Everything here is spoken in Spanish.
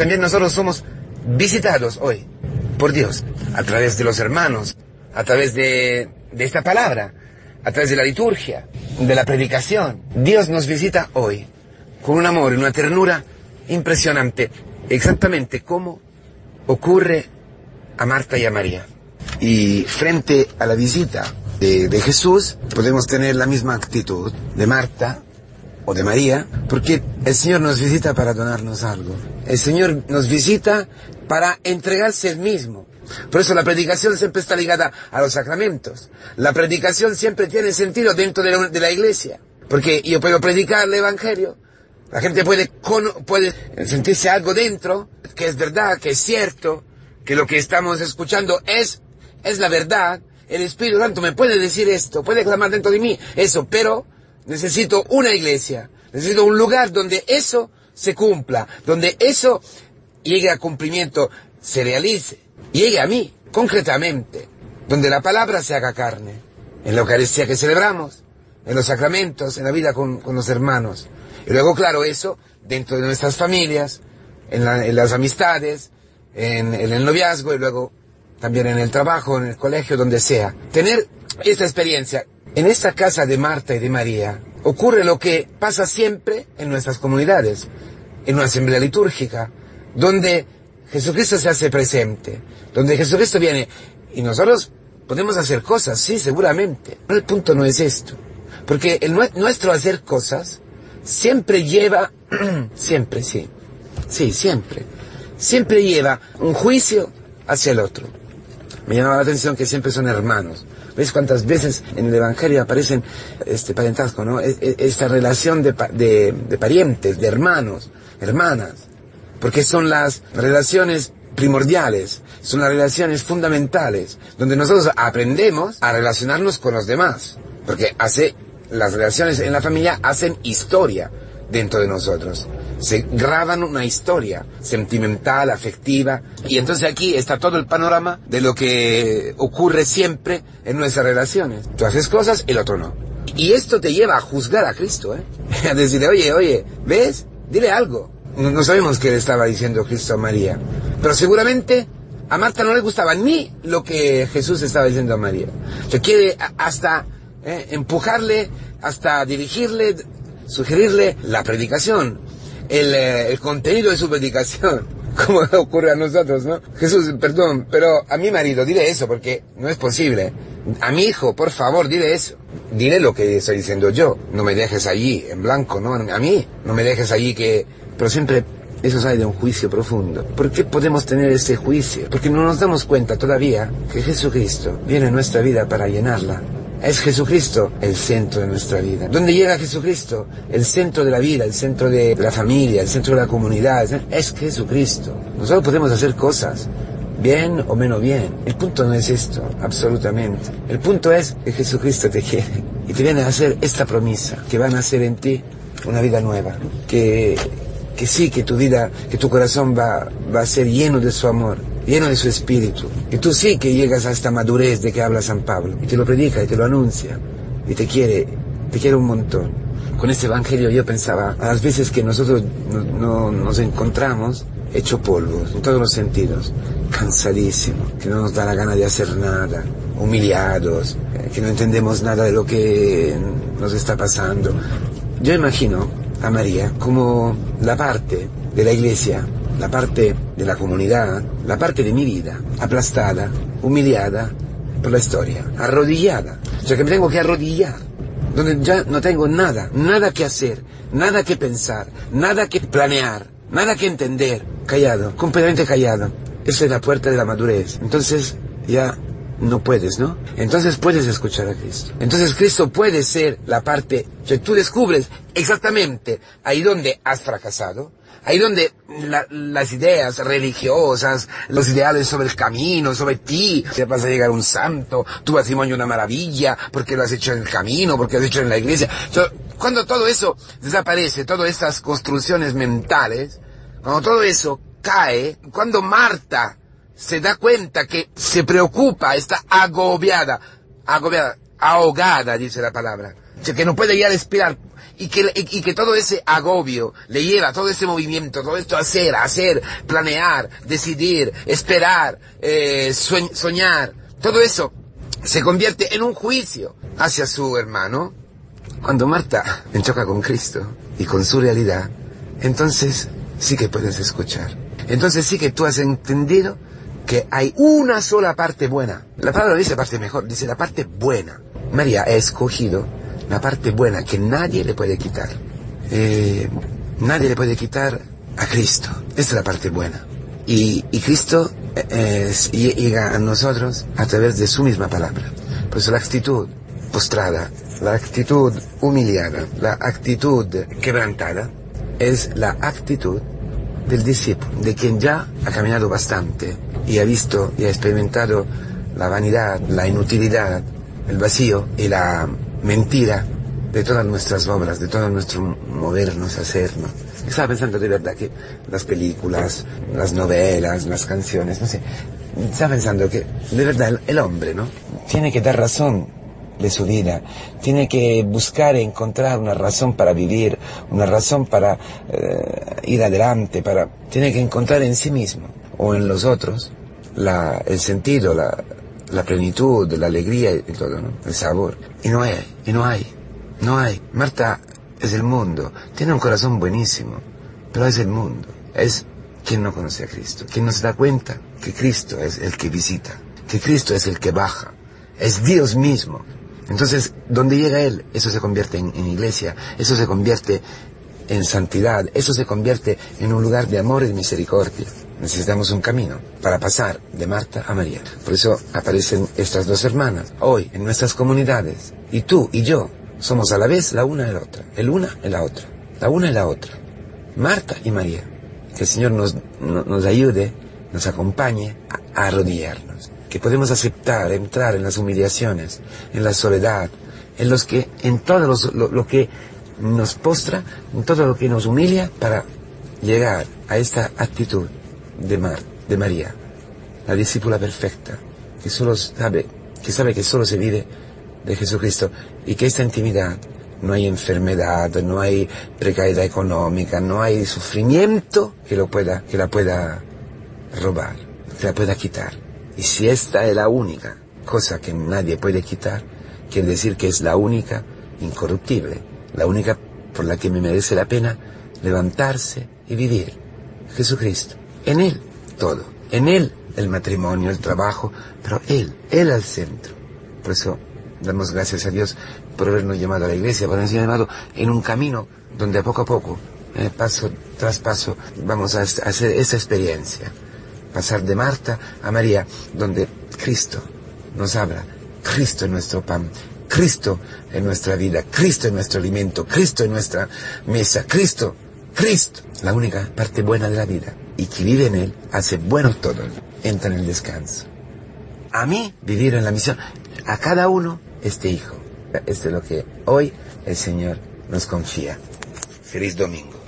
también nosotros somos visitados hoy por Dios, a través de los hermanos, a través de, de esta palabra, a través de la liturgia, de la predicación. Dios nos visita hoy con un amor y una ternura impresionante, exactamente como ocurre a Marta y a María. Y frente a la visita de, de Jesús, podemos tener la misma actitud de Marta o de María, porque el Señor nos visita para donarnos algo. El Señor nos visita para entregarse Él mismo. Por eso la predicación siempre está ligada a los sacramentos. La predicación siempre tiene sentido dentro de la, iglesia. Porque yo puedo predicar el Evangelio, la gente puede, puede sentirse algo dentro, que es verdad, que es cierto, que lo que estamos escuchando es, es la verdad. El Espíritu Santo me puede decir esto, puede clamar dentro de mí eso, pero necesito una iglesia, necesito un lugar donde eso se cumpla, donde eso llegue a cumplimiento, se realice, llegue a mí, concretamente, donde la palabra se haga carne, en la Eucaristía que celebramos, en los sacramentos, en la vida con, con los hermanos. Y luego, claro, eso dentro de nuestras familias, en, la, en las amistades, en, el noviazgo y luego también en el trabajo, en el colegio, donde sea. Tener esta experiencia. En esta casa de Marta y de María ocurre lo que pasa siempre en nuestras comunidades, en una asamblea litúrgica, donde Jesucristo se hace presente, donde Jesucristo viene y nosotros podemos hacer cosas, sí, seguramente. Pero el punto no es esto. Porque el, nuestro hacer cosas siempre lleva, siempre, sí, sí, siempre, siempre lleva un juicio hacia el otro. Me llamaba la atención que siempre son hermanos. ¿Ves cuántas veces en el Evangelio aparecen este parentazgo, no? Esta relación de, de, de parientes, de hermanos, hermanas. Porque son las relaciones primordiales, son las relaciones fundamentales, donde nosotros aprendemos a relacionarnos con los demás. Porque hace las relaciones en la familia hacen historia dentro de nosotros. Se graban una historia sentimental, afectiva, y entonces aquí está todo el panorama de lo que ocurre siempre en nuestras relaciones. Tú haces cosas, el otro no. Y esto te lleva a juzgar a Cristo, ¿eh? A decirle, oye, oye, ¿ves? Dile algo. No, sabemos qué le estaba diciendo Cristo a María. Pero seguramente a Marta no le gustaba ni lo que Jesús estaba diciendo a María. Se quiere hasta ¿eh? empujarle hasta dirigirle, sugerirle la predicación, el, eh, el, contenido de su predicación, como ocurre a nosotros, ¿no? Jesús, perdón, pero a mi marido dile eso porque no es posible. A mi hijo, por favor, dile eso. Dile lo que estoy diciendo yo. No me dejes allí en blanco, ¿no? A mí, no me dejes allí que... Pero siempre eso sale de un juicio profundo. ¿Por qué podemos tener ese juicio? Porque no nos damos cuenta todavía que Jesucristo viene a nuestra vida para llenarla es Jesucristo el centro de nuestra vida. ¿Dónde llega Jesucristo? El centro de la vida, el centro de la familia, el centro de la comunidad. Es Jesucristo. Nosotros podemos hacer cosas, bien o menos bien. El punto no es esto, absolutamente. El punto es que Jesucristo te quiere y te viene a hacer esta promesa, que van a hacer en ti una vida nueva, que, que sí, que tu vida, que tu corazón va, va a ser lleno de su amor, lleno de su espíritu. Y tú sí que llegas a esta madurez de que habla San Pablo. Y te lo predica y te lo anuncia. Y te quiere, te quiere un montón. Con este evangelio yo pensaba, a las veces que nosotros no, no, nos encontramos hecho polvo, en todos los sentidos, cansadísimo, que no nos da la gana de hacer nada, humillados, que no entendemos nada de lo que nos está pasando. Yo imagino a María como la parte de la iglesia la parte de la comunidad, la parte de mi vida, aplastada, humillada por la historia, arrodillada. O sea que me tengo que arrodillar, donde ya no tengo nada, nada que hacer, nada que pensar, nada que planear, nada que entender, callado, completamente callado. Esa es la puerta de la madurez. Entonces ya no puedes, ¿no? Entonces puedes escuchar a Cristo. Entonces Cristo puede ser la parte, o sea, tú descubres exactamente ahí donde has fracasado, Ahí donde la, las ideas religiosas, los ideales sobre el camino, sobre ti, que vas a llegar un santo, tu matrimonio una maravilla, porque lo has hecho en el camino, porque lo has hecho en la iglesia. cuando todo eso desaparece, todas estas construcciones mentales, cuando todo eso cae, cuando Marta se da cuenta que se preocupa, está agobiada, agobiada, ahogada, dice la palabra, que no puede ya respirar y que, y, que todo ese agobio le lleva, todo ese movimiento, todo esto hacer, hacer, planear, decidir, esperar, eh, soñar, todo eso se convierte en un juicio hacia su hermano. Cuando Marta enchoca con Cristo y con su realidad, entonces sí que puedes escuchar. Entonces sí que tú has entendido que hay una sola parte buena. La palabra dice parte mejor, dice la parte buena. María ha escogido la parte buena que nadie le puede quitar. Eh, nadie le puede quitar a Cristo. Esa es la parte buena. Y, Cristo eh, llega a nosotros a través de su misma palabra. Por eso la actitud postrada, la actitud humillada, la actitud quebrantada, es la actitud del discípulo, de quien ya ha caminado bastante y ha visto y ha experimentado la vanidad, la inutilidad, el vacío y la mentira de todas nuestras obras, de todo nuestro movernos, hacernos. Estaba pensando de verdad que las películas, las novelas, las canciones, no sé, estaba pensando que de verdad el, hombre, ¿no? Tiene que dar razón de su vida, tiene que buscar e encontrar una razón para vivir, una razón para eh, ir adelante, para, tiene que encontrar en sí mismo o en los otros la, el sentido, la, la plenitud, la alegría y todo, ¿no? El sabor. Y no hay, y no hay, no hay. Marta es el mundo, tiene un corazón buenísimo, pero es el mundo, es quien no conoce a Cristo, quien no se da cuenta que Cristo es el que visita, que Cristo es el que baja, es Dios mismo. Entonces, donde llega Él, eso se convierte en, en iglesia, eso se convierte en santidad, eso se convierte en un lugar de amor y misericordia. Necesitamos un camino para pasar de Marta a María. Por eso aparecen estas dos hermanas hoy en nuestras comunidades. Y tú y yo somos a la vez la una y la otra. El una y la otra. La una y la otra. Marta y María. Que el Señor nos, nos ayude, nos acompañe a, arrodillarnos. Que podemos aceptar, entrar en las humillaciones, en la soledad, en los que, en todo lo, lo que nos postra, en todo lo que nos humilla para llegar a esta actitud de, Mar, de María, la discípula perfecta, que solo sabe, que sabe que solo se vive de Jesucristo y que esta intimidad no hay enfermedad, no hay precariedad económica, no hay sufrimiento que lo pueda, que la pueda robar, que la pueda quitar. Y si esta es la única cosa que nadie puede quitar, quiere decir que es la única incorruptible, la única por la que me merece la pena levantarse y vivir. Jesucristo. En Él todo. En Él el matrimonio, el trabajo, pero Él, Él al centro. Por eso damos gracias a Dios por habernos llamado a la iglesia, por habernos llamado en un camino donde poco a poco, eh, paso tras paso, vamos a hacer esa experiencia. Pasar de Marta a María, donde Cristo nos habla, Cristo es nuestro pan, Cristo en nuestra vida, Cristo en nuestro alimento, Cristo en nuestra mesa, Cristo, Cristo, la única parte buena de la vida y que vive en Él hace bueno todo, entra en el descanso. A mí, vivir en la misión, a cada uno este hijo. Esto es lo que hoy el Señor nos confía. Feliz domingo.